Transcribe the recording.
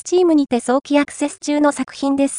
スチームにて早期アクセス中の作品です。